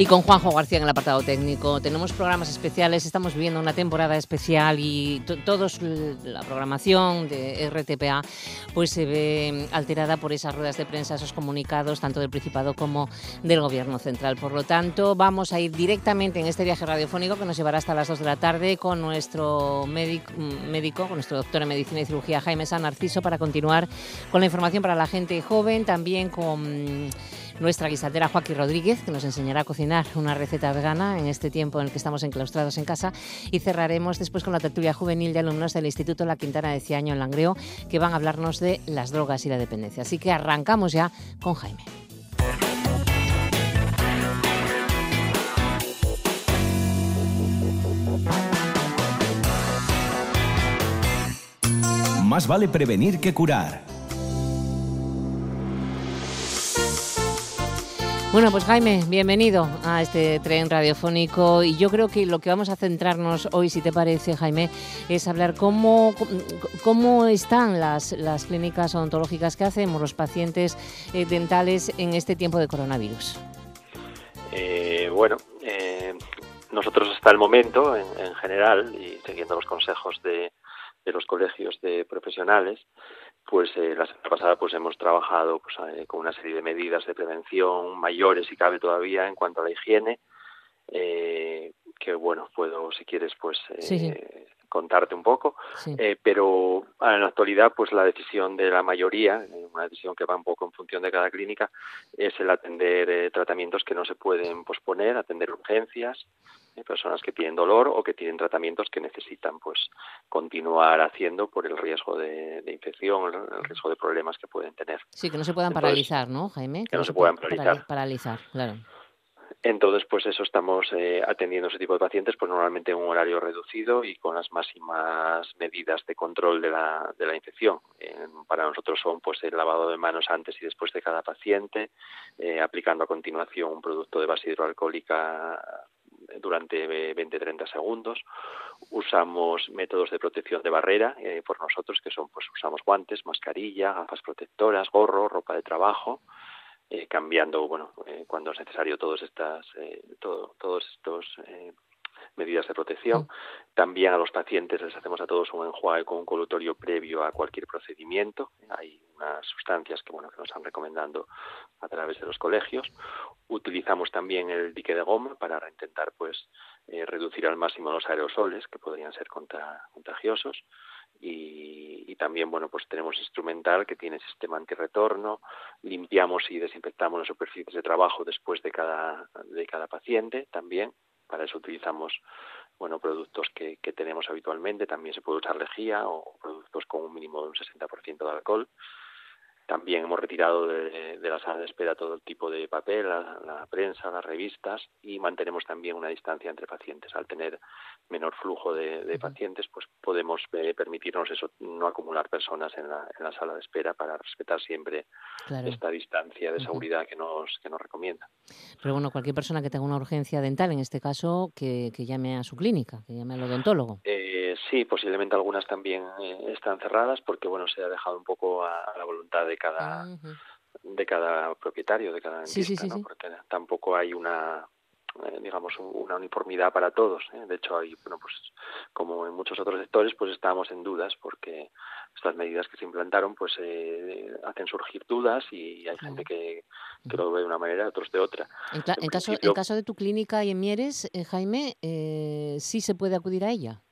Y con Juanjo García en el apartado técnico. Tenemos programas especiales, estamos viviendo una temporada especial y todos la programación de RTPA pues se ve alterada por esas ruedas de prensa, esos comunicados, tanto del Principado como del Gobierno Central. Por lo tanto, vamos a ir directamente en este viaje radiofónico que nos llevará hasta las 2 de la tarde con nuestro médico, médico con nuestro doctor en Medicina y Cirugía, Jaime San Narciso, para continuar con la información para la gente joven, también con nuestra guisatera Joaquín Rodríguez, que nos enseñará a cocinar una receta vegana en este tiempo en el que estamos enclaustrados en casa. Y cerraremos después con la tertulia juvenil de alumnos del Instituto La Quintana de Ciaño en Langreo, que van a hablarnos de las drogas y la dependencia. Así que arrancamos ya con Jaime. Más vale prevenir que curar. Bueno, pues Jaime, bienvenido a este tren radiofónico y yo creo que lo que vamos a centrarnos hoy, si te parece, Jaime, es hablar cómo, cómo están las, las clínicas odontológicas que hacemos los pacientes eh, dentales en este tiempo de coronavirus. Eh, bueno, eh, nosotros hasta el momento, en, en, general, y siguiendo los consejos de los colegios de profesionales, pues eh, la semana pasada pues hemos trabajado pues, eh, con una serie de medidas de prevención mayores si cabe todavía en cuanto a la higiene. Eh, que bueno puedo si quieres pues eh, contarte un poco. Eh, pero en la actualidad pues la decisión de la mayoría una decisión que va un poco en función de cada clínica es el atender tratamientos que no se pueden posponer atender urgencias personas que tienen dolor o que tienen tratamientos que necesitan pues continuar haciendo por el riesgo de, de infección, el, riesgo de problemas que pueden tener. Sí, que no se puedan Entonces, paralizar, ¿no, Jaime? Que, que no, no, se puedan paralizar. Paralizar, claro. Entonces, pues eso estamos eh, atendiendo ese tipo de pacientes, pues normalmente en un horario reducido y con las máximas medidas de control de la, de la infección. Eh, para nosotros son pues el lavado de manos antes y después de cada paciente, eh, aplicando a continuación un producto de base hidroalcohólica durante 20-30 segundos. Usamos métodos de protección de barrera eh, por nosotros, que son, pues usamos guantes, mascarilla, gafas protectoras, gorro, ropa de trabajo, eh, cambiando, bueno, eh, cuando es necesario todos estas, todo, todos estos medidas de protección. También a los pacientes les hacemos a todos un enjuague con un colutorio previo a cualquier procedimiento. Hay unas sustancias que bueno que nos están recomendando a través de los colegios. Utilizamos también el dique de goma para intentar pues eh, reducir al máximo los aerosoles que podrían ser contra, contagiosos. Y, y, también bueno pues tenemos instrumental que tiene sistema antirretorno limpiamos y desinfectamos las superficies de trabajo después de cada de cada paciente también para eso utilizamos bueno productos que, que tenemos habitualmente. También se puede usar lejía o productos con un mínimo de un 60% de alcohol también hemos retirado de, de, la sala de espera todo el tipo de papel, la, la, prensa, las revistas y mantenemos también una distancia entre pacientes. Al tener menor flujo de, de pacientes, pues podemos eh, permitirnos eso, no acumular personas en la, en la, sala de espera para respetar siempre claro. esta distancia de seguridad uh -huh. que, nos, que nos recomienda. Pero bueno, cualquier persona que tenga una urgencia dental, en este caso, que, que llame a su clínica, que llame al odontólogo. Eh, sí, posiblemente algunas también eh, están cerradas porque bueno se ha dejado un poco a, a la voluntad de cada uh -huh. de cada propietario, de cada sí, sí, sí, ¿no? Porque tampoco hay una eh, digamos una uniformidad para todos ¿eh? de hecho hay bueno pues como en muchos otros sectores pues estamos en dudas porque estas medidas que se implantaron pues eh, hacen surgir dudas y hay gente que, que lo ve de una manera otros de otra en, en, en caso en caso de tu clínica y en Mieres eh, Jaime eh, sí se puede acudir a ella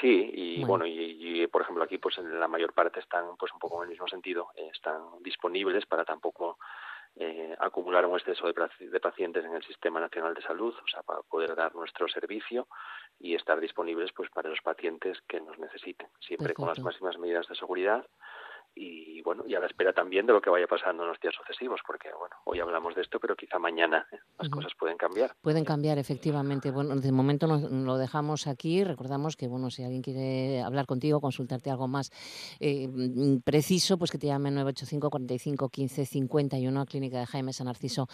Sí, y bueno, bueno y, y, por ejemplo aquí pues en la mayor parte están pues un poco en el mismo sentido, eh, están disponibles para tampoco eh, acumular un exceso de, de, pacientes en el Sistema Nacional de Salud, o sea, para poder dar nuestro servicio y estar disponibles pues para los pacientes que nos necesiten, siempre Perfecto. con las máximas medidas de seguridad y bueno, y a la espera también de lo que vaya pasando en los días sucesivos, porque bueno, hoy hablamos de esto, pero quizá mañana ¿eh? las cosas pueden cambiar. Pueden cambiar, efectivamente. Bueno, de momento nos, lo dejamos aquí. Recordamos que bueno, si alguien quiere hablar contigo, consultarte algo más eh, mm, preciso, pues que te llame 985 45 15 51 a Clínica de Jaime San Narciso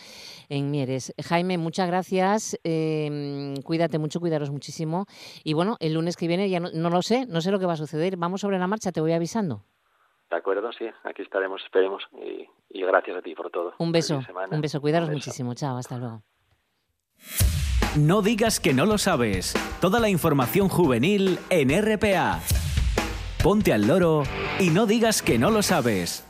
en Mieres. Jaime, muchas gracias. Eh, cuídate mucho, cuidaros muchísimo. Y bueno, el lunes que viene ya no, no lo sé, no sé lo que va a suceder. Vamos sobre la marcha, te voy avisando. De acuerdo, sí, aquí estaremos, esperemos. Y, y gracias a ti por todo. Un beso, un beso, cuidaros muchísimo. Chao, hasta luego. No digas que no lo sabes. Toda la información juvenil en RPA. Ponte al loro y no digas que no lo sabes.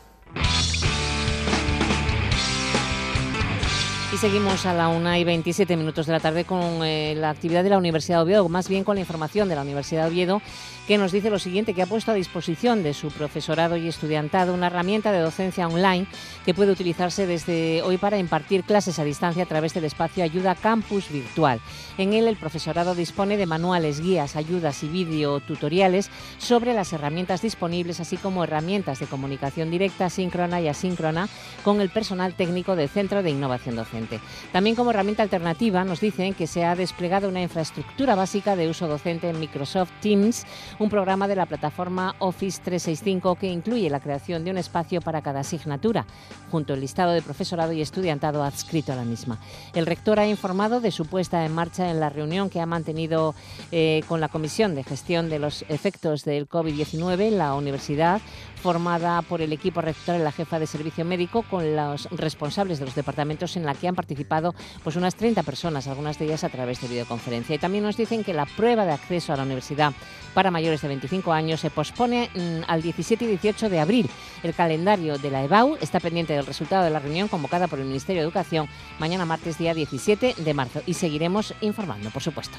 Y seguimos a la una y 27 minutos de la tarde con eh, la actividad de la Universidad de Oviedo, más bien con la información de la Universidad de Oviedo que nos dice lo siguiente, que ha puesto a disposición de su profesorado y estudiantado una herramienta de docencia online que puede utilizarse desde hoy para impartir clases a distancia a través del espacio Ayuda Campus Virtual. En él el profesorado dispone de manuales, guías, ayudas y videotutoriales sobre las herramientas disponibles, así como herramientas de comunicación directa, síncrona y asíncrona con el personal técnico del Centro de Innovación Docente. También como herramienta alternativa nos dicen que se ha desplegado una infraestructura básica de uso docente en Microsoft Teams un programa de la plataforma Office 365 que incluye la creación de un espacio para cada asignatura, junto al listado de profesorado y estudiantado adscrito a la misma. El rector ha informado de su puesta en marcha en la reunión que ha mantenido eh, con la Comisión de Gestión de los Efectos del COVID-19 en la universidad formada por el equipo rector y la jefa de servicio médico con los responsables de los departamentos en la que han participado pues unas 30 personas, algunas de ellas a través de videoconferencia. Y también nos dicen que la prueba de acceso a la universidad para mayores de 25 años se pospone mm, al 17 y 18 de abril. El calendario de la EBAU está pendiente del resultado de la reunión convocada por el Ministerio de Educación mañana martes día 17 de marzo y seguiremos informando, por supuesto.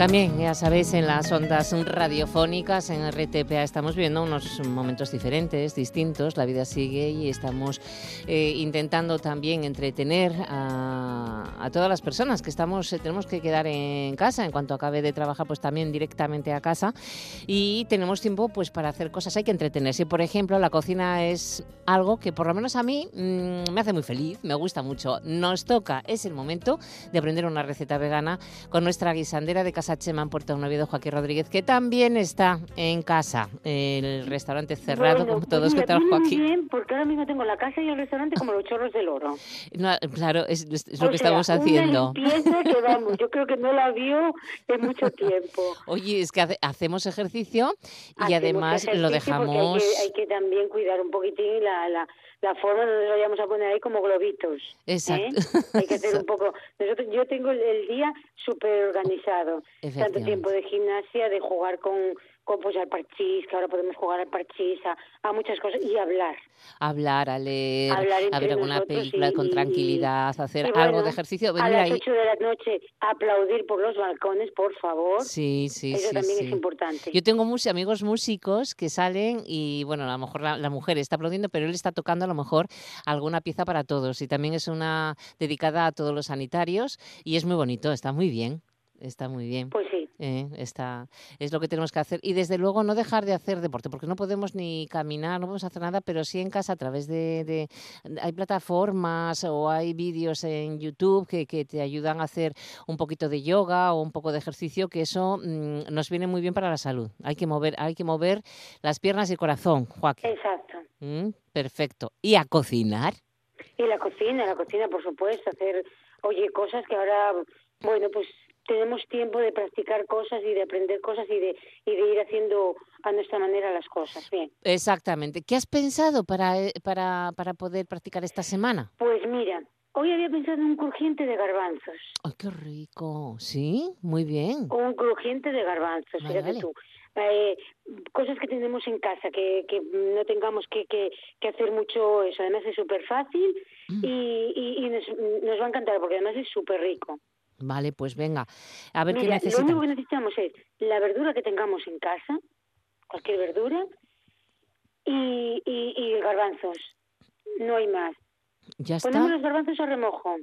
También, ya sabéis, en las ondas radiofónicas, en RTPA, estamos viendo unos momentos diferentes, distintos. La vida sigue y estamos eh, intentando también entretener a, todas las personas que estamos, eh, tenemos que quedar en casa. En cuanto acabe de trabajar, pues también directamente a casa. Y tenemos tiempo pues para hacer cosas, hay que entretenerse. Por ejemplo, la cocina es algo que por lo menos a mí mm, me hace muy feliz, me gusta mucho. Nos toca, es el momento de aprender una receta vegana con nuestra guisandera de casa Chema en Puerto Noviedo, Joaquín Rodríguez, que también está en casa, el restaurante cerrado, como todos. que trabajo aquí. bien, porque ahora mismo tengo la casa y el restaurante como los chorros del oro. claro, es, lo que estamos haciendo. que vamos, yo creo que no la vio en mucho tiempo. Oye, es que hacemos ejercicio y además lo dejamos... Hay que, también cuidar un poquitín la, la la forma donde lo vayamos a poner ahí como globitos. ¿eh? Exacto. Hay que hacer un poco. Nosotros, yo tengo el, día súper organizado. Tanto tiempo de gimnasia, de jugar con, pues al parchís, que ahora podemos jugar al parchís, a, muchas cosas y hablar. Hablar, a leer, a ver alguna película con tranquilidad, hacer algo de ejercicio. a las 8 de la noche aplaudir por los balcones, por favor. Sí, sí, Eso también es importante. Yo tengo muchos amigos músicos que salen y, bueno, a lo mejor la, mujer está aplaudiendo, pero él está tocando a lo mejor alguna pieza para todos y también es una dedicada a todos los sanitarios y es muy bonito, está muy bien. Está muy bien. Pues sí. Eh, está, es lo que tenemos que hacer. Y desde luego no dejar de hacer deporte, porque no podemos ni caminar, no podemos hacer nada, pero sí en casa a través de... hay plataformas o hay vídeos en YouTube que, que, te ayudan a hacer un poquito de yoga o un poco de ejercicio, que eso mm, nos viene muy bien para la salud. Hay que mover, hay que mover las piernas y el corazón, Joaquín. Exacto. Mm, perfecto. ¿Y a cocinar? Y la cocina, la cocina, por supuesto, hacer, oye, cosas que ahora, bueno, pues tenemos tiempo de practicar cosas y de aprender cosas y de, y de ir haciendo a nuestra manera las cosas. Bien. Exactamente. ¿Qué has pensado para, eh, para, para poder practicar esta semana? Pues mira, Hoy había pensado en un crujiente de garbanzos. ¡Ay, qué rico! Sí, muy bien. Un crujiente de garbanzos, fíjate tú. eh, cosas que tenemos en casa, que, que no tengamos que, que, que hacer mucho eso. Además es súper fácil Mm. y, y, y nos, nos va a encantar porque además es súper rico. Vale, pues venga. A ver qué Mira, lo único necesitamos. que necesitamos es la verdura que tengamos en casa, cualquier verdura, y, y, y garbanzos. No hay más. Ya está. Ponemos los garbanzos a remojo,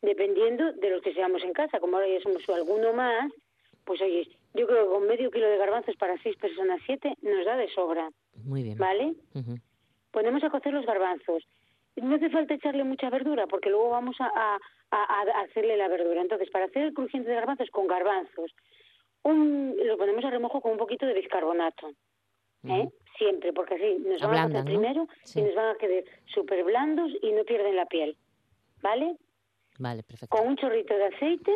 dependiendo de los que seamos en casa. Como ahora ya somos alguno más, pues oye, yo creo que con medio kilo de garbanzos para seis personas, siete, nos da de sobra, Muy bien. ¿vale? Ponemos a cocer los garbanzos. No hace falta echarle mucha verdura porque luego vamos a, a- hacerle la verdura. Entonces, para hacer el crujiente de garbanzos con garbanzos, un, lo ponemos a remojo con un poquito de bicarbonato. ¿eh? Siempre, porque así nos van a primero Sí. y nos van a quedar súper blandos y no pierden la piel. ¿Vale? Vale, perfecto. Con un chorrito de aceite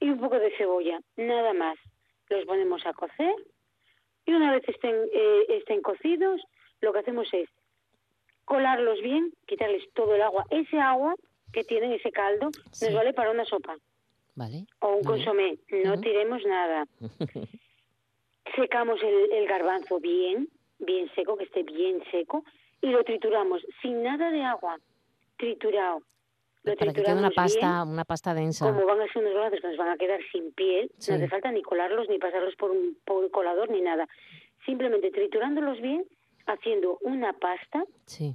y un poco de cebolla, nada más. Los ponemos a cocer y una vez estén, eh, estén cocidos, lo que hacemos es colarlos bien, quitarles todo el agua. Ese agua que tienen, ese caldo, Sí. nos vale para una sopa Vale. o un consomé. No tiremos nada. Secamos el, el garbanzo bien, bien seco, que esté bien seco, y lo trituramos sin nada de agua, triturado. Lo Para que quede una pasta, bien, una pasta densa. como van a ser unos garbanzos que nos van a quedar sin piel, Sí. no hace falta ni colarlos, ni pasarlos por un, por un colador, ni nada. Simplemente triturándolos bien, haciendo una pasta Sí.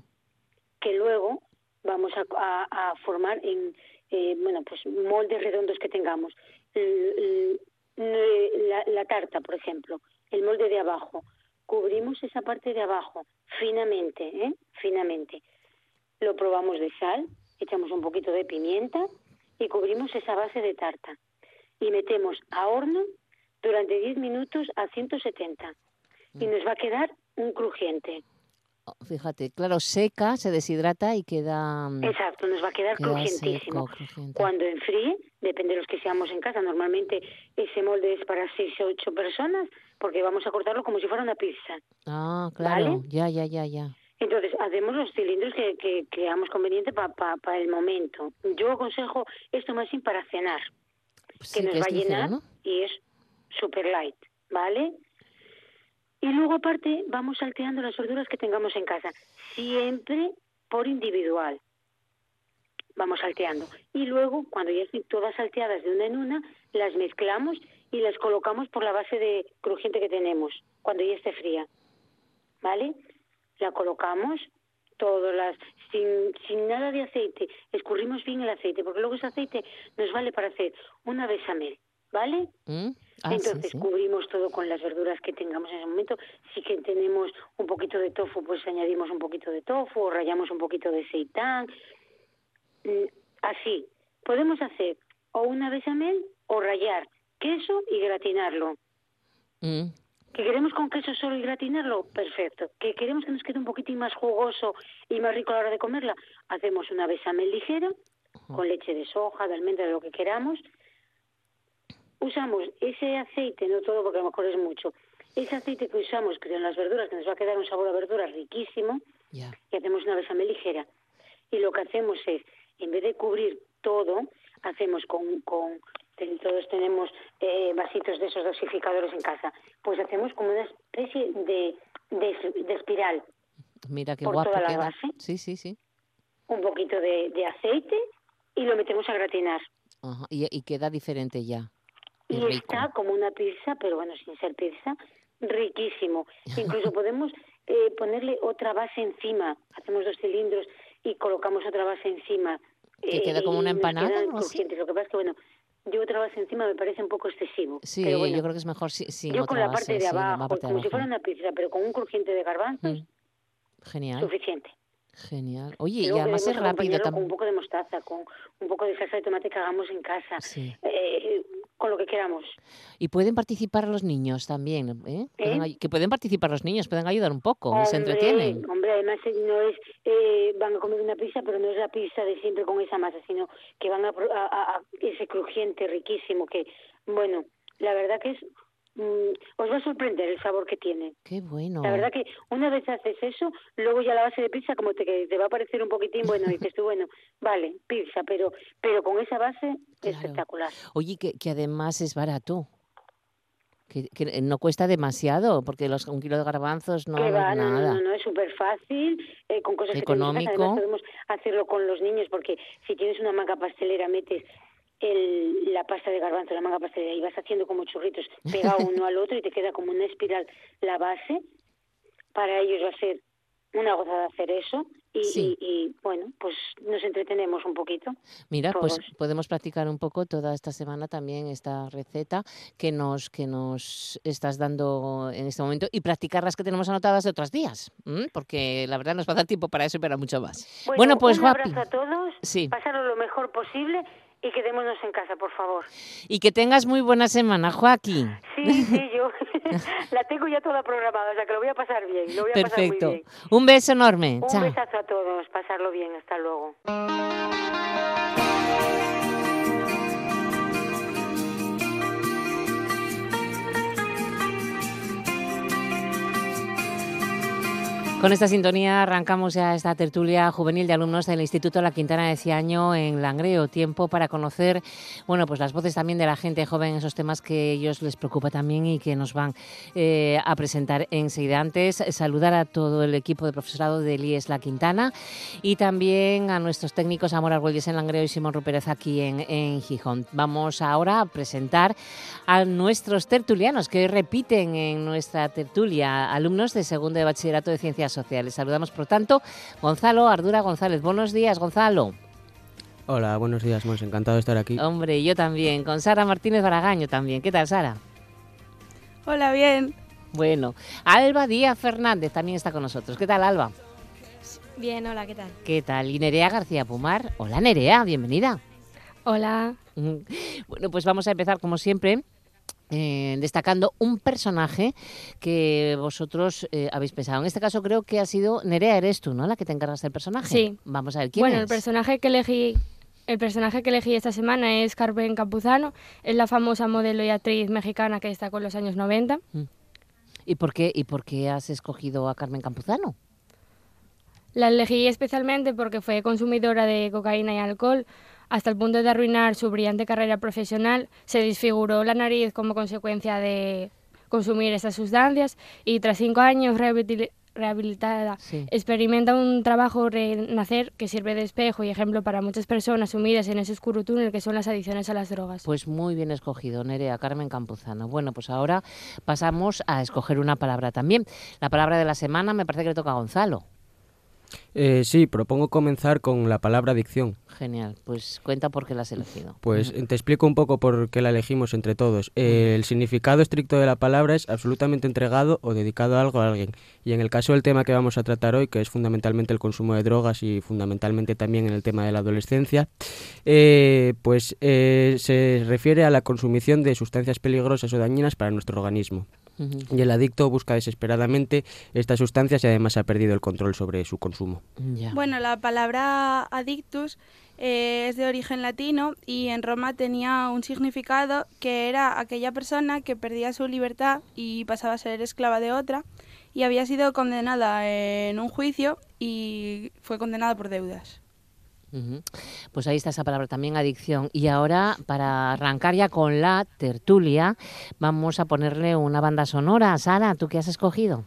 que luego vamos a, a- a formar en eh, bueno pues moldes redondos que tengamos. L- l- la, la tarta por ejemplo el molde de abajo. Cubrimos esa parte de abajo finamente ¿eh? finamente. Lo probamos de sal echamos un poquito de pimienta y cubrimos esa base de tarta. Y metemos a horno durante 10 minutos a 170 y nos va a quedar un crujiente Oh, Fíjate, claro, seca, se deshidrata y queda, mm, Exacto, nos va a quedar queda crujientísimo. seco. Cuando enfríe, depende de los que seamos en casa, normalmente ese molde es para seis o ocho personas, porque vamos a cortarlo como si fuera una pizza. Ah, claro, ¿vale? ya, ya, ya, ya. Entonces, hacemos los cilindros que, que creamos conveniente para el momento. Yo aconsejo esto más bien para cenar, Pues que sí, nos que va a ligero, llenar ¿no? y es super light, ¿vale? Y luego aparte vamos salteando las verduras que tengamos en casa, siempre por individual. Vamos salteando. Y luego, cuando ya estén todas salteadas de una en una, las mezclamos y las colocamos por la base de crujiente que tenemos, cuando ya esté fría. ¿Vale? La colocamos, todas las, sin, sin nada de aceite. Escurrimos bien el aceite, porque luego ese aceite nos vale para hacer una bechamel. ¿Vale? ¿Mm? Ah, Entonces sí. cubrimos todo con las verduras que tengamos en ese momento. Si que tenemos un poquito de tofu, pues añadimos un poquito de tofu o rayamos un poquito de seitán. Mm, Así. Podemos hacer o una bechamel o rayar queso y gratinarlo. Mm, ¿Que queremos con queso solo y gratinarlo? Perfecto. ¿Que queremos que nos quede un poquitín más jugoso y más rico a la hora de comerla? Hacemos una bechamel ligera, con leche de soja, de almendra, de lo que queramos. Usamos ese aceite, no todo porque a lo mejor es mucho, ese aceite que usamos que en las verduras, que nos va a quedar un sabor a verdura riquísimo, ya. y hacemos una bechamel ligera. Y lo que hacemos es, en vez de cubrir todo, hacemos con, con todos tenemos eh, vasitos de esos dosificadores en casa, pues hacemos como una especie de, de, de espiral, Mira qué por guapo toda la queda. base. Sí, sí, sí. un poquito de, de aceite y lo metemos a gratinar. Ajá, Y, y queda diferente ya. Y, rico. está como una pizza, pero bueno, sin ser pizza, riquísimo. Incluso podemos eh, ponerle otra base encima. Hacemos dos cilindros y colocamos otra base encima. ¿Que Eh, queda como una empanada quedan o algo así? crujientes. Lo que pasa es que, bueno, yo otra base encima me parece un poco excesivo. Sí, pero bueno, yo creo que es mejor si- sin yo con la base, parte de sí, la abajo, parte de como si fuera abajo. una pizza, pero con un crujiente de garbanzos, Mm. Genial, suficiente. genial. Oye, y además es rápido con un poco de mostaza, con un poco de salsa de tomate que hagamos en casa, Sí. eh, con lo que queramos. Y pueden participar los niños también, ¿eh? ¿Eh? que pueden participar los niños, pueden ayudar un poco, y se Hombre, entretienen. Hombre, además eh, no es, eh, van a comer una pizza, pero no es la pizza de siempre con esa masa, sino que van a- a ese crujiente riquísimo que, bueno, la verdad que es, mm, os va a sorprender el sabor que tiene. Qué bueno. La verdad que una vez haces eso, luego ya la base de pizza como te, te va a parecer un poquitín, bueno, dices tú, bueno, vale, pizza, pero pero con esa base Claro. espectacular. Oye, que, que además es barato. Que, que no cuesta demasiado, porque los, un kilo de garbanzos no, es no, no, nada. no, no, es súper fácil, eh, con cosas que tenemos. Económico. Además podemos hacerlo con los niños, porque si tienes una manga pastelera, metes el, la pasta de garbanzo, la manga pastelera, y vas haciendo como churritos pegado uno al otro y te queda como una espiral la base. Para ellos va a ser una gozada hacer eso. Y, Sí. y, y, bueno, pues nos entretenemos un poquito. Mira, pues podemos practicar un poco toda esta semana también esta receta que nos que nos estás dando en este momento y practicar las que tenemos anotadas de otros días, ¿m? porque la verdad nos va a dar tiempo para eso y para mucho más. Bueno, pues un abrazo a todos, Sí. lo mejor posible y quedémonos en casa, por favor. Y que tengas muy buena semana, Joaquín. Sí, sí, yo la tengo ya toda programada, o sea que lo voy a pasar bien, lo voy a Perfecto. pasar muy bien. Un beso enorme. Un Chao. besazo a todos, pasarlo bien, hasta luego. Con esta sintonía arrancamos ya esta tertulia juvenil de alumnos del Instituto La Quintana de Ciaño en Langreo. Tiempo para conocer, bueno, pues las voces también de la gente joven, esos temas que ellos les preocupa también y que nos van eh, a presentar enseguida. Antes, saludar a todo el equipo de profesorado del IES La Quintana y también a nuestros técnicos Amor Argüelles en Langreo y Simón Rupérez aquí en, en Gijón. Vamos ahora a presentar a nuestros tertulianos que hoy repiten en nuestra tertulia, alumnos de segundo de bachillerato de Ciencias Sociales. Saludamos, por tanto, Gonzalo Ardura González. Buenos días, Gonzalo. Hola, buenos días, Mons. Encantado de estar aquí. Hombre, yo también. Con Sara Martínez Baragaño también. ¿Qué tal, Sara? Hola, bien. Bueno, Alba Díaz Fernández también está con nosotros. ¿Qué tal, Alba? Bien, hola, ¿qué tal? ¿Qué tal? Y Nerea García Pumar. Hola, Nerea, bienvenida. Hola. Bueno, pues vamos a empezar como siempre. Eh, destacando un personaje que vosotros eh, habéis pensado. En este caso creo que ha sido Nerea, eres tú, ¿no? La que te encargas del personaje. Sí. Vamos a ver quién bueno, es. el personaje que elegí el personaje que elegí esta semana es Carmen Campuzano, es la famosa modelo y actriz mexicana que destacó en los años 90. ¿Y por qué y por qué has escogido a Carmen Campuzano? La elegí especialmente porque fue consumidora de cocaína y alcohol hasta el punto de arruinar su brillante carrera profesional. Se desfiguró la nariz como consecuencia de consumir estas sustancias y tras cinco años rehabilitada Sí. experimenta un trabajo renacer que sirve de espejo y ejemplo para muchas personas sumidas en ese oscuro túnel que son las adicciones a las drogas. Pues muy bien escogido, Nerea, Carmen Campuzano. Bueno, pues ahora pasamos a escoger una palabra también. La palabra de la semana me parece que le toca a Gonzalo. Eh, sí, propongo comenzar con la palabra adicción. Genial, pues cuenta por qué la has elegido. Pues te explico un poco por qué la elegimos entre todos. Eh, el significado estricto de la palabra es absolutamente entregado o dedicado a algo a alguien. Y en el caso del tema que vamos a tratar hoy, que es fundamentalmente el consumo de drogas y fundamentalmente también en el tema de la adolescencia, eh, pues eh, se refiere a la consumición de sustancias peligrosas o dañinas para nuestro organismo. Y el adicto busca desesperadamente estas sustancias y además ha perdido el control sobre su consumo. Ya. Bueno, la palabra adictus eh, es de origen latino y en Roma tenía un significado que era aquella persona que perdía su libertad y pasaba a ser esclava de otra y había sido condenada en un juicio y fue condenada por deudas. Pues ahí está esa palabra también, adicción. Y ahora, para arrancar ya con la tertulia, vamos a ponerle una banda sonora. Sara, ¿tú qué has escogido?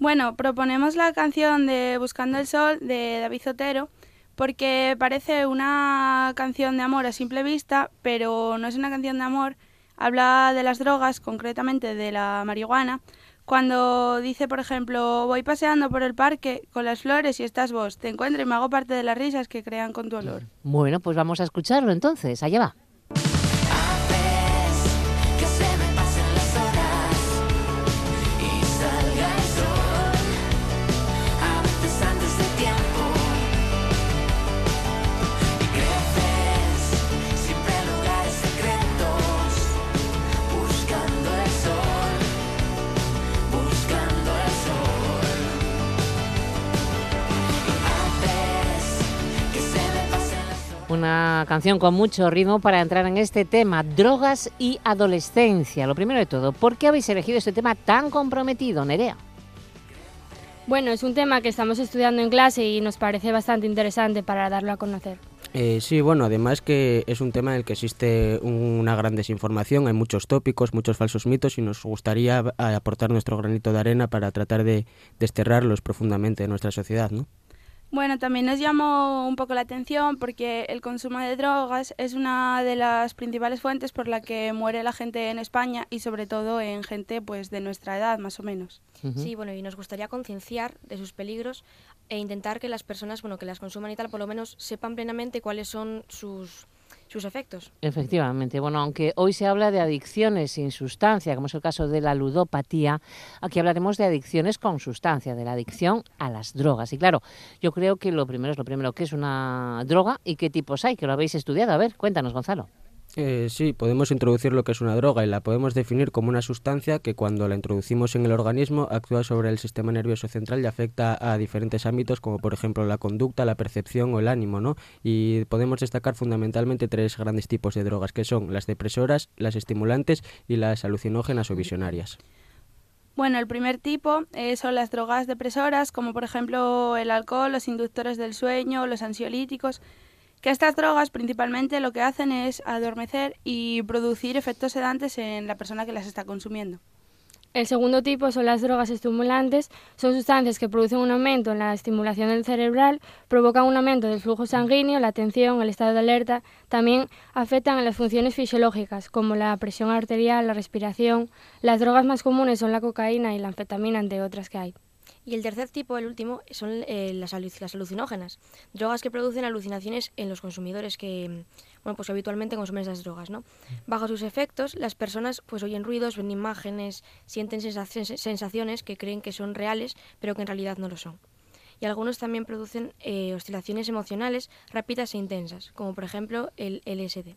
Bueno, proponemos la canción de Buscando el Sol de David Zotero porque parece una canción de amor a simple vista, pero no es una canción de amor. Habla de las drogas, concretamente de la marihuana. Cuando dice, por ejemplo, voy paseando por el parque con las flores y estás vos, te encuentro y me hago parte de las risas que crean con tu olor. Bueno, pues vamos a escucharlo entonces. Allá va. Una canción con mucho ritmo para entrar en este tema, drogas y adolescencia. Lo primero de todo, ¿por qué habéis elegido este tema tan comprometido, Nerea? Bueno, es un tema que estamos estudiando en clase y nos parece bastante interesante para darlo a conocer. Eh, sí, bueno, además que es un tema en el que existe una gran desinformación, hay muchos tópicos, muchos falsos mitos y nos gustaría aportar nuestro granito de arena para tratar de desterrarlos profundamente de nuestra sociedad, ¿no? Bueno, también nos llamó un poco la atención porque el consumo de drogas es una de las principales fuentes por la que muere la gente en España y sobre todo en gente pues de nuestra edad más o menos. Sí, bueno, y nos gustaría concienciar de sus peligros e intentar que las personas, bueno, que las consuman y tal, por lo menos sepan plenamente cuáles son sus sus efectos. Efectivamente. Bueno, aunque hoy se habla de adicciones sin sustancia, como es el caso de la ludopatía, aquí hablaremos de adicciones con sustancia, de la adicción a las drogas. Y claro, yo creo que lo primero es lo primero, ¿qué es una droga y qué tipos hay? Que lo habéis estudiado. A ver, cuéntanos, Gonzalo. Eh, sí, podemos introducir lo que es una droga y la podemos definir como una sustancia que cuando la introducimos en el organismo actúa sobre el sistema nervioso central y afecta a diferentes ámbitos como por ejemplo la conducta, la percepción o el ánimo, ¿no? Y podemos destacar fundamentalmente tres grandes tipos de drogas que son las depresoras, las estimulantes y las alucinógenas o visionarias. Bueno, el primer tipo eh, son las drogas depresoras, como por ejemplo el alcohol, los inductores del sueño, los ansiolíticos, que estas drogas principalmente lo que hacen es adormecer y producir efectos sedantes en la persona que las está consumiendo. El segundo tipo son las drogas estimulantes. Son sustancias que producen un aumento en la estimulación del cerebral, provocan un aumento del flujo sanguíneo, la atención, el estado de alerta. También afectan a las funciones fisiológicas, como la presión arterial, la respiración. Las drogas más comunes son la cocaína y la anfetamina, entre otras que hay. Y el tercer tipo, el último, son eh, las, las, alucinógenas, drogas que producen alucinaciones en los consumidores que, bueno, pues habitualmente consumen esas drogas, ¿no? Bajo sus efectos, las personas pues oyen ruidos, ven imágenes, sienten sensaciones que creen que son reales, pero que en realidad no lo son. Y algunos también producen eh, oscilaciones emocionales rápidas e intensas, como por ejemplo el LSD.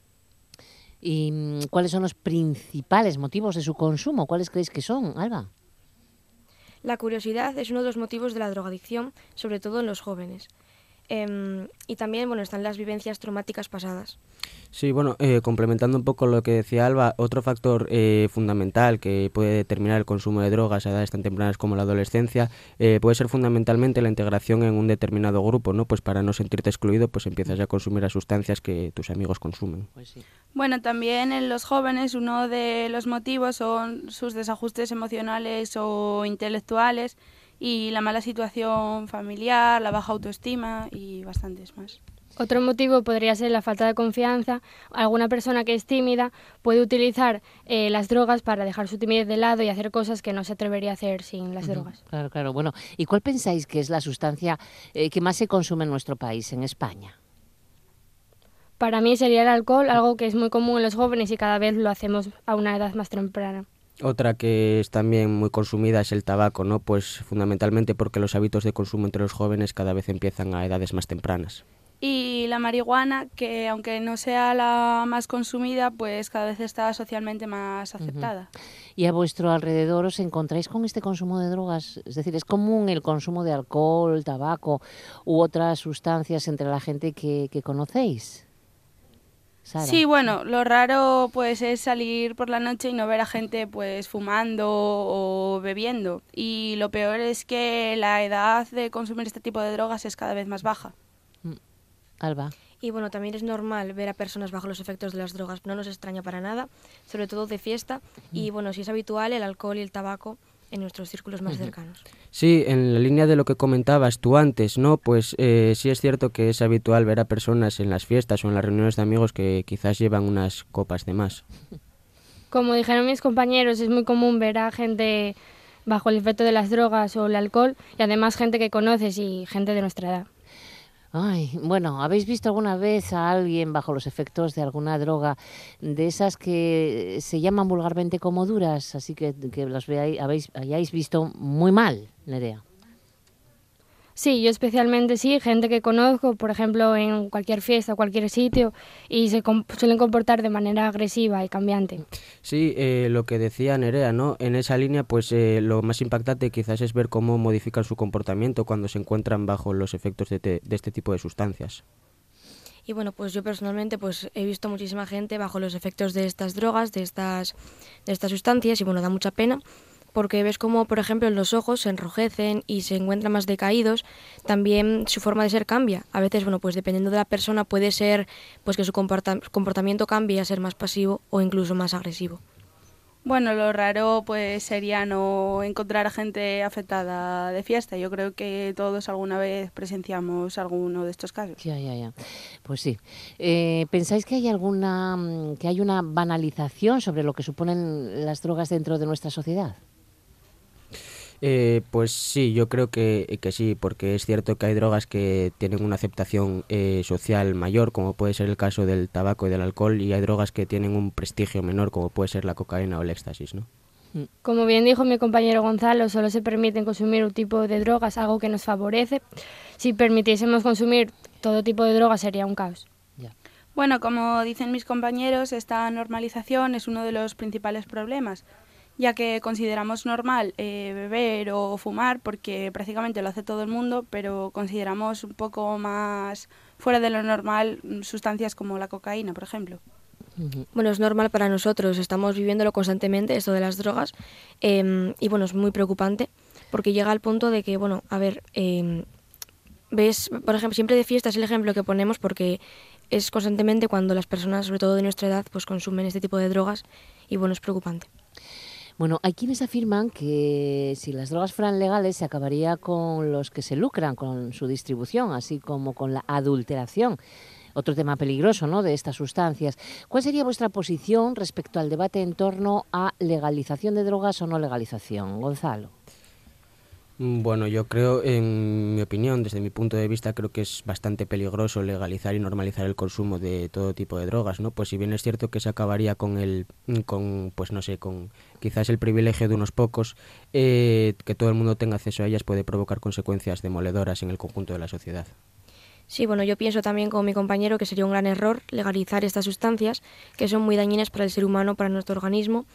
¿Y mm, cuáles son los principales motivos de su consumo? ¿Cuáles creéis que son, Alba? La curiosidad es uno de los motivos de la drogadicción, sobre todo en los jóvenes. Em, y también bueno, están las vivencias traumáticas pasadas. Sí, bueno, eh, complementando un poco lo que decía Alba, otro factor eh, fundamental que puede determinar el consumo de drogas a edades tan tempranas como la adolescencia eh, puede ser fundamentalmente la integración en un determinado grupo, ¿no? Pues para no sentirte excluido, pues empiezas a consumir las sustancias que tus amigos consumen. Pues bueno, también en los jóvenes uno de los motivos son sus desajustes emocionales o intelectuales y la mala situación familiar, la baja autoestima y bastantes más. Otro motivo podría ser la falta de confianza. Alguna persona que es tímida puede utilizar eh, las drogas para dejar su timidez de lado y hacer cosas que no se atrevería a hacer sin las drogas. Claro, claro. Bueno, ¿y cuál pensáis que es la sustancia eh, que más se consume en nuestro país, en España? Para mí sería el alcohol, algo que es muy común en los jóvenes y cada vez lo hacemos a una edad más temprana. Otra que es también muy consumida es el tabaco, ¿no? Pues fundamentalmente porque los hábitos de consumo entre los jóvenes cada vez empiezan a edades más tempranas. Y la marihuana, que aunque no sea la más consumida, pues cada vez está socialmente más aceptada. ¿Y a vuestro alrededor os encontráis con este consumo de drogas? Es decir, ¿es común el consumo de alcohol, tabaco u otras sustancias entre la gente que, que conocéis? Sí, bueno, lo raro pues es salir por la noche y no ver a gente pues fumando o bebiendo. Y lo peor es que la edad de consumir este tipo de drogas es cada vez más baja. Mm. Alba. Y bueno, también es normal ver a personas bajo los efectos de las drogas, no nos extraña para nada, sobre todo de fiesta. Y mm. bueno, si es habitual, el alcohol y el tabaco en nuestros círculos más cercanos. Sí, en la línea de lo que comentabas tú antes, ¿no? Pues eh, sí es cierto que es habitual ver a personas en las fiestas o en las reuniones de amigos que quizás llevan unas copas de más. Como dijeron mis compañeros, es muy común ver a gente bajo el efecto de las drogas o el alcohol y además gente que conoces y gente de nuestra edad. Ay, bueno, ¿habéis visto alguna vez a alguien bajo los efectos de alguna droga de esas que se llaman vulgarmente como duras? Así que, que las veáis, habéis, hayáis visto muy mal, Nerea. Sí, yo especialmente sí, gente que conozco, por ejemplo, en cualquier fiesta, cualquier sitio, y se suelen comportar de manera agresiva y cambiante. Sí, eh, lo que decía Nerea, ¿no? En esa línea, pues eh, lo más impactante quizás es ver cómo modifican su comportamiento cuando se encuentran bajo los efectos de, de este tipo de sustancias. Y bueno, pues yo personalmente pues he visto muchísima gente bajo los efectos de estas drogas, de estas, de estas sustancias, y bueno, da mucha pena porque ves como, por ejemplo, los ojos se enrojecen y se encuentran más decaídos, también su forma de ser cambia. A veces, bueno, pues dependiendo de la persona puede ser pues que su comporta- comportamiento cambie a ser más pasivo o incluso más agresivo. Bueno, lo raro pues sería no encontrar a gente afectada de fiesta. Yo creo que todos alguna vez presenciamos alguno de estos casos. Ya, ya, ya. Pues sí. Eh, ¿Pensáis que hay alguna mm, que hay una banalización sobre lo que suponen las drogas dentro de nuestra sociedad? Eh, pues sí, yo creo que, que sí, porque es cierto que hay drogas que tienen una aceptación eh, social mayor, como puede ser el caso del tabaco y del alcohol, y hay drogas que tienen un prestigio menor, como puede ser la cocaína o el éxtasis, ¿no? Como bien dijo mi compañero Gonzalo, solo se permiten consumir un tipo de drogas, algo que nos favorece. Si permitiésemos consumir todo tipo de drogas sería un caos. Bueno, como dicen mis compañeros, esta normalización es uno de los principales problemas, ya que consideramos normal eh, beber o fumar porque prácticamente lo hace todo el mundo, pero consideramos un poco más fuera de lo normal sustancias como la cocaína, por ejemplo. Bueno, es normal para nosotros, estamos viviéndolo constantemente, esto de las drogas, eh, y bueno, es muy preocupante, porque llega al punto de que, bueno, a ver, eh, ves, por ejemplo, siempre de fiesta es el ejemplo que ponemos porque es constantemente cuando las personas, sobre todo de nuestra edad, pues consumen este tipo de drogas, y bueno, es preocupante. Bueno, hay quienes afirman que si las drogas fueran legales se acabaría con los que se lucran con su distribución, así como con la adulteración. Otro tema peligroso ¿no? de estas sustancias. ¿Cuál sería vuestra posición respecto al debate en torno a legalización de drogas o no legalización? Gonzalo. Mm, Bueno, yo creo, en mi opinión, desde mi punto de vista, creo que es bastante peligroso legalizar y normalizar el consumo de todo tipo de drogas, ¿no? Pues si bien es cierto que se acabaría con el, con, pues no sé, con quizás el privilegio de unos pocos, eh, que todo el mundo tenga acceso a ellas puede provocar consecuencias demoledoras en el conjunto de la sociedad. Sí, bueno, yo pienso también como mi compañero que sería un gran error legalizar estas sustancias que son muy dañinas para el ser humano, para nuestro organismo.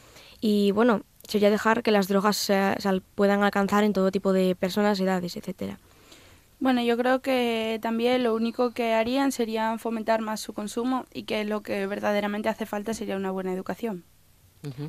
Y bueno, sería dejar que las drogas se, puedan alcanzar en todo tipo de personas, edades, etcétera. Bueno, yo creo que también lo único que harían sería fomentar más su consumo y que lo que verdaderamente hace falta sería una buena educación.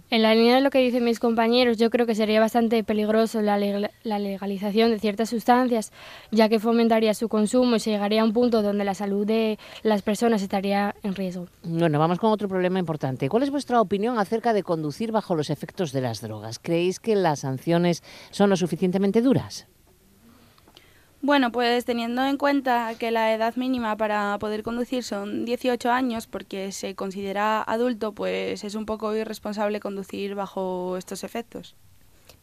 En la línea de lo que dicen mis compañeros, yo creo que sería bastante peligroso la, la legalización de ciertas sustancias, ya que fomentaría su consumo y se llegaría a un punto donde la salud de las personas estaría en riesgo. Bueno, vamos con otro problema importante. ¿Cuál es vuestra opinión acerca de conducir bajo los efectos de las drogas? ¿Creéis que las sanciones son lo suficientemente duras? Bueno, pues teniendo en cuenta que la edad mínima para poder conducir son 18 años porque se considera adulto, pues es un poco irresponsable conducir bajo estos efectos.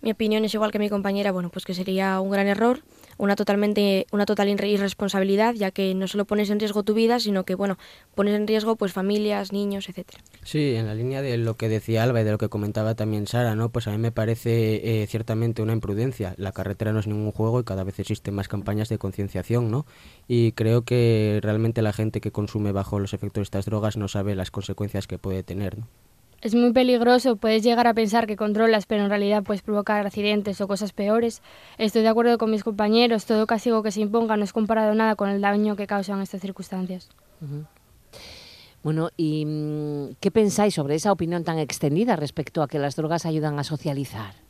Mi opinión es igual que mi compañera, bueno, pues que sería un gran error, una totalmente una total irre- irresponsabilidad, ya que no solo pones en riesgo tu vida, sino que bueno, pones en riesgo pues familias, niños, etcétera. Sí, en la línea de lo que decía Alba y de lo que comentaba también Sara, ¿no? Pues a mí me parece eh, ciertamente una imprudencia. La carretera no es ningún juego y cada vez existen más campañas de concienciación, ¿no? Y creo que realmente la gente que consume bajo los efectos de estas drogas no sabe las consecuencias que puede tener. Es muy peligroso, puedes llegar a pensar que controlas, pero en realidad puedes provocar accidentes o cosas peores. Estoy de acuerdo con mis compañeros, todo castigo que se imponga no es comparado nada con el daño que causan estas circunstancias. Bueno, ¿y mm, qué pensáis sobre esa opinión tan extendida respecto a que las drogas ayudan a socializar?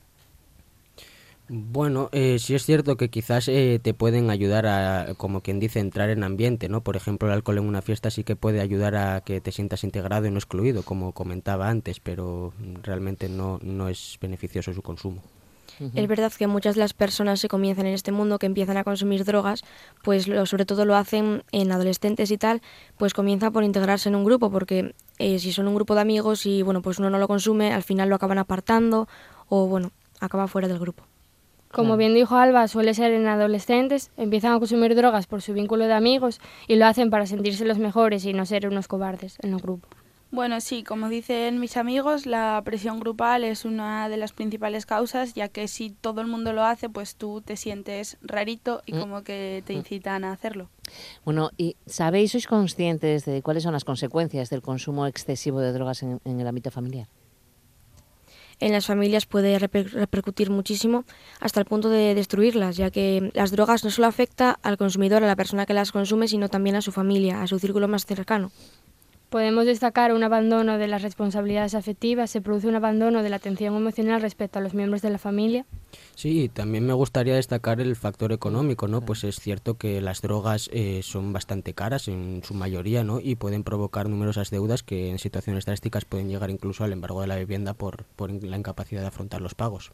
Bueno, eh, sí es cierto que quizás eh, te pueden ayudar a, como quien dice, entrar en ambiente, ¿no? Por ejemplo, el alcohol en una fiesta sí que puede ayudar a que te sientas integrado y no excluido, como comentaba antes, pero realmente no, no es beneficioso su consumo. Es verdad que muchas de las personas que comienzan en este mundo, que empiezan a consumir drogas, pues lo- sobre todo lo hacen en adolescentes y tal, pues comienza por integrarse en un grupo, porque eh, si son un grupo de amigos y bueno, pues uno no lo consume, al final lo acaban apartando o bueno, acaba fuera del grupo. Como bien dijo Alba, suele ser en adolescentes, empiezan a consumir drogas por su vínculo de amigos y lo hacen para sentirse los mejores y no ser unos cobardes en el grupo. Bueno, sí, como dicen mis amigos, la presión grupal es una de las principales causas, ya que si todo el mundo lo hace, pues tú te sientes rarito y Mm. como que te incitan a hacerlo. Bueno, ¿y sabéis, sois conscientes de cuáles son las consecuencias del consumo excesivo de drogas en, en el ámbito familiar? En las familias puede reper- repercutir muchísimo hasta el punto de destruirlas, ya que las drogas no solo afecta al consumidor, a la persona que las consume, sino también a su familia, a su círculo más cercano. Podemos destacar un abandono de las responsabilidades afectivas, se produce un abandono de la atención emocional respecto a los miembros de la familia. Sí, también me gustaría destacar el factor económico, ¿no? Pues es cierto que las drogas eh, son bastante caras en su mayoría, ¿no? Y pueden provocar numerosas deudas que en situaciones drásticas pueden llegar incluso al embargo de la vivienda por, por la incapacidad de afrontar los pagos.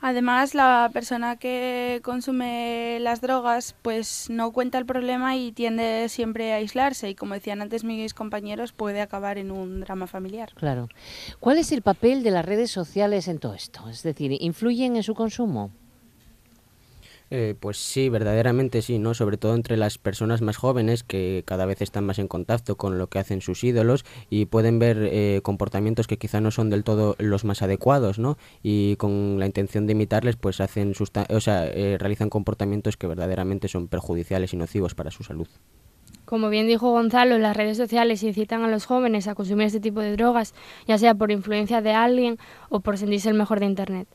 Además, la persona que consume las drogas pues no cuenta el problema y tiende siempre a aislarse y como decían antes mis compañeros puede acabar en un drama familiar. Claro. ¿Cuál es el papel de las redes sociales en todo esto? Es decir, ¿influyen en su consumo? Eh, pues sí, verdaderamente sí, ¿no? Sobre todo entre las personas más jóvenes que cada vez están más en contacto con lo que hacen sus ídolos y pueden ver eh, comportamientos que quizá no son del todo los más adecuados, ¿no? Y con la intención de imitarles, pues hacen o sea, eh, realizan comportamientos que verdaderamente son perjudiciales y nocivos para su salud. Como bien dijo Gonzalo, las redes sociales incitan a los jóvenes a consumir este tipo de drogas, ya sea por influencia de alguien o por sentirse el mejor de Internet.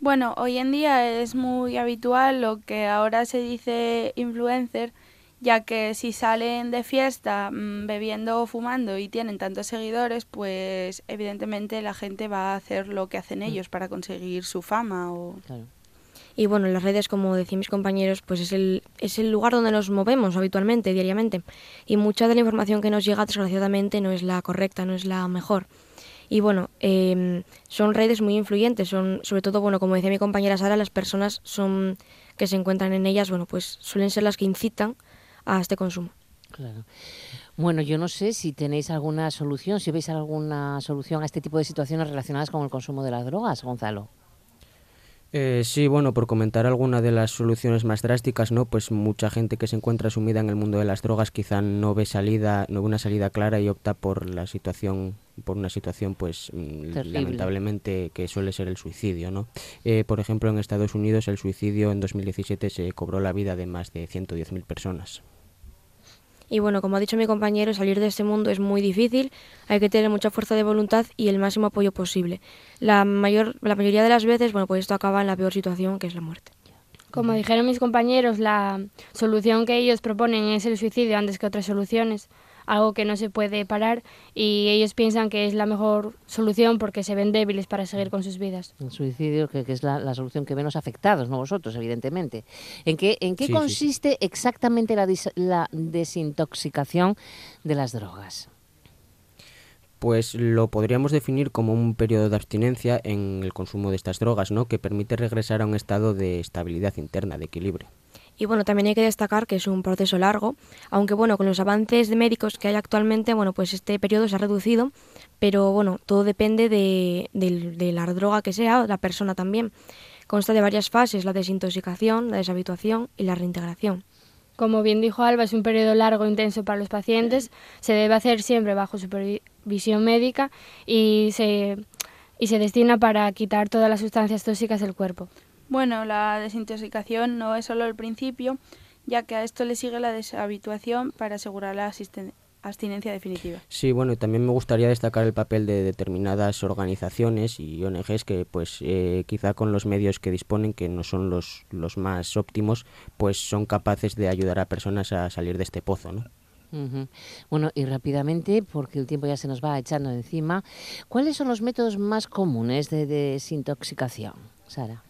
Bueno, hoy en día es muy habitual lo que ahora se dice influencer, ya que si salen de fiesta mm, bebiendo o fumando y tienen tantos seguidores, pues evidentemente la gente va a hacer lo que hacen ellos para conseguir su fama o... Y bueno, las redes, como decían mis compañeros, pues es el, es el lugar donde nos movemos habitualmente, diariamente. Y mucha de la información que nos llega, desgraciadamente, no es la correcta, no es la mejor. Y bueno, em, son redes muy influyentes, son sobre todo, bueno, como decía mi compañera Sara, las personas son que se encuentran en ellas, bueno, pues suelen ser las que incitan a este consumo. Claro. Bueno, yo no sé si tenéis alguna solución, si veis alguna solución a este tipo de situaciones relacionadas con el consumo de las drogas, Gonzalo. Eh, sí, bueno, por comentar alguna de las soluciones más drásticas, ¿no? Pues mucha gente que se encuentra sumida en el mundo de las drogas quizá no ve salida, no ve una salida clara y opta por la situación, por una situación, pues mm, lamentablemente que suele ser el suicidio, ¿no? Eh, por ejemplo, en Estados Unidos el suicidio en 2017 se cobró la vida de más de 110.000 personas. Y bueno, como ha dicho mi compañero, salir de este mundo es muy difícil, hay que tener mucha fuerza de voluntad y el máximo apoyo posible. La, mayor, la mayoría de las veces, bueno, pues esto acaba en la peor situación, que es la muerte. Como dijeron mis compañeros, la solución que ellos proponen es el suicidio antes que otras soluciones algo que no se puede parar y ellos piensan que es la mejor solución porque se ven débiles para seguir con sus vidas. El suicidio, que, es la, solución que menos afectados, no vosotros, evidentemente. ¿En qué, en qué consiste exactamente la, la desintoxicación de las drogas? Pues lo podríamos definir como un periodo de abstinencia en el consumo de estas drogas, ¿no? que permite regresar a un estado de estabilidad interna, de equilibrio. Y bueno, también hay que destacar que es un proceso largo, aunque bueno, con los avances de médicos que hay actualmente, bueno, pues este periodo se ha reducido, pero bueno, todo depende de, la droga que sea, de la persona también. Consta de varias fases, la desintoxicación, la deshabituación y la reintegración. Como bien dijo Alba, es un periodo largo e intenso para los pacientes, se debe hacer siempre bajo supervisión médica y se, y se destina para quitar todas las sustancias tóxicas del cuerpo. Bueno, la desintoxicación no es solo el principio, ya que a esto le sigue la deshabituación para asegurar la abstinencia definitiva. Sí, bueno, y también me gustaría destacar el papel de determinadas organizaciones y ONGs que, pues, eh, quizá con los medios que disponen, que no son los, los más óptimos, pues son capaces de ayudar a personas a salir de este pozo, ¿no? Bueno, y rápidamente, porque el tiempo ya se nos va echando encima, ¿cuáles son los métodos más comunes de desintoxicación, Sara?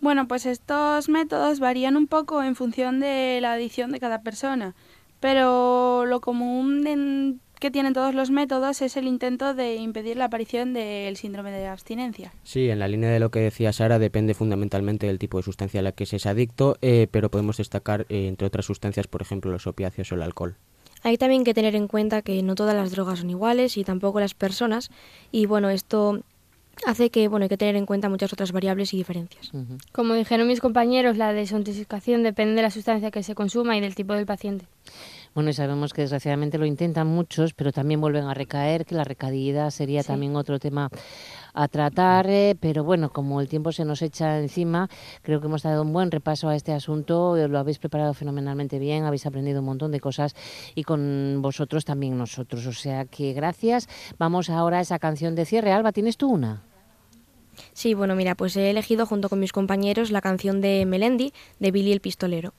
Bueno, pues estos métodos varían un poco en función de la adicción de cada persona, pero lo común que tienen todos los métodos es el intento de impedir la aparición del síndrome de abstinencia. Sí, en la línea de lo que decía Sara, depende fundamentalmente del tipo de sustancia a la que se es adicto, eh, pero podemos destacar, eh, entre otras sustancias, por ejemplo, los opiáceos o el alcohol. Hay también que tener en cuenta que no todas las drogas son iguales y tampoco las personas, y bueno, esto hace que bueno hay que tener en cuenta muchas otras variables y diferencias. Como dijeron mis compañeros, la desintoxicación depende de la sustancia que se consuma y del tipo del paciente. Bueno, y sabemos que desgraciadamente lo intentan muchos, pero también vuelven a recaer, que la recaída sería también otro tema a tratar, eh, pero bueno, como el tiempo se nos echa encima, creo que hemos dado un buen repaso a este asunto, lo habéis preparado fenomenalmente bien, habéis aprendido un montón de cosas y con vosotros también nosotros, o sea que gracias. Vamos ahora a esa canción de cierre. Alba, ¿tienes tú una? Sí, bueno, mira, pues he elegido junto con mis compañeros la canción de Melendi, de Billy el Pistolero.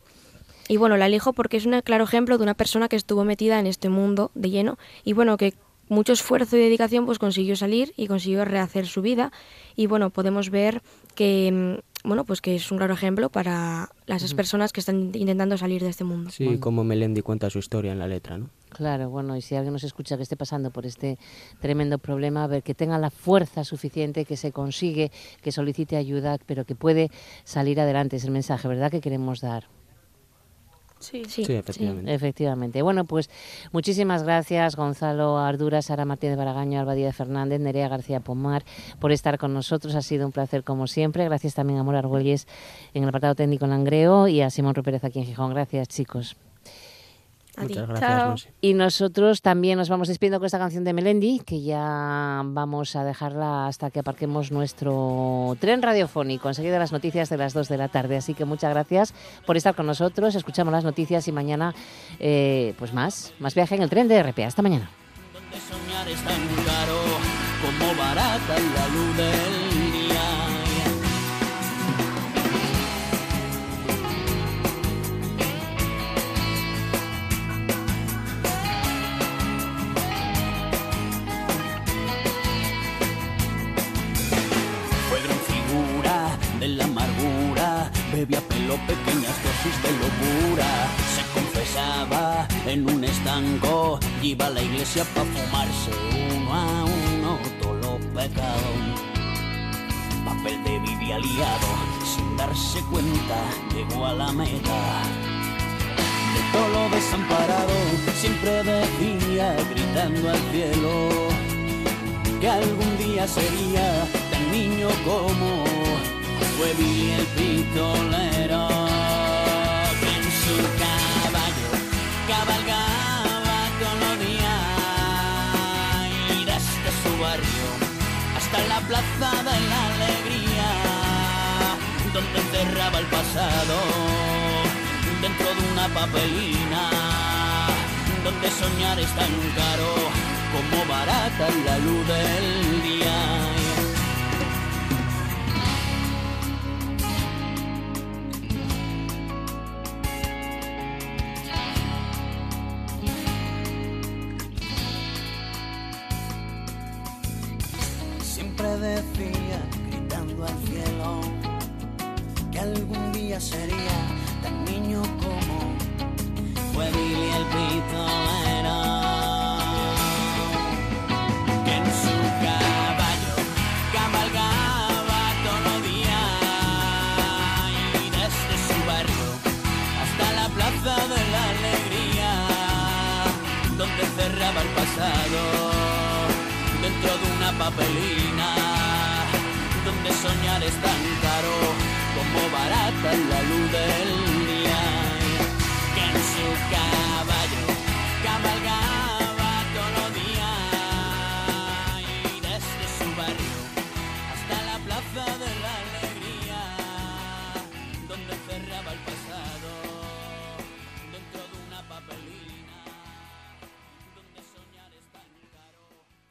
Y bueno, la elijo porque es un claro ejemplo de una persona que estuvo metida en este mundo de lleno y bueno, que mucho esfuerzo y dedicación pues consiguió salir y consiguió rehacer su vida y bueno, podemos ver que mm, bueno, pues que es un claro ejemplo para las personas que están intentando salir de este mundo. Sí, como Melendi cuenta su historia en la letra, ¿no? Claro, bueno, y si alguien nos escucha que esté pasando por este tremendo problema, a ver que tenga la fuerza suficiente, que se consigue, que solicite ayuda, pero que puede salir adelante. Es el mensaje, ¿verdad?, que queremos dar. Sí, Sí, efectivamente. Efectivamente. Bueno, pues muchísimas gracias Gonzalo Ardura, Sara Martínez Baragaño, Alba Díaz Fernández, Nerea García Pomar por estar con nosotros. Ha sido un placer como siempre. Gracias también a Mora Argüelles en el apartado técnico en Langreo y a Simón Rupérez aquí en Gijón. Gracias, chicos. A ti. Muchas gracias. Y nosotros también nos vamos despidiendo con esta canción de Melendi, que ya vamos a dejarla hasta que aparquemos nuestro tren radiofónico, enseguida las noticias de las 2 de la tarde. Así que muchas gracias por estar con nosotros, escuchamos las noticias y mañana eh, pues más, más viaje en el tren de RPA. Hasta mañana. donde soñar es tan caro como barata la luz del iba a la iglesia para fumarse uno a uno todos los pecados. Papel de Biblia liado, sin darse cuenta, llegó a la meta. De todo lo desamparado, siempre decía, gritando al cielo que algún día sería tan niño como fue Billy el pistolero en su hasta la plaza de la alegría donde encerraba el pasado dentro de una papelina donde soñar es tan caro como barata la luz del día.